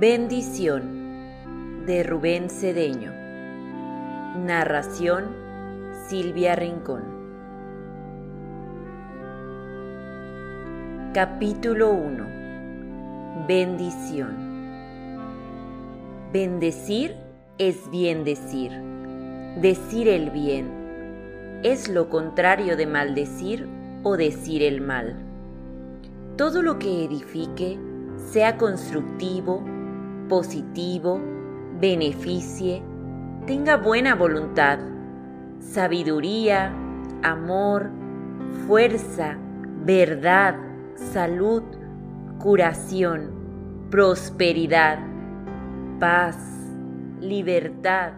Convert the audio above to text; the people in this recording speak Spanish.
Bendición de Rubén Cedeño. Narración Silvia Rincón. Capítulo 1. Bendición. Bendecir es bien decir. Decir el bien es lo contrario de maldecir o decir el mal. Todo lo que edifique, sea constructivo, positivo, beneficie, tenga buena voluntad, sabiduría, amor, fuerza, verdad, salud, curación, prosperidad, paz, libertad,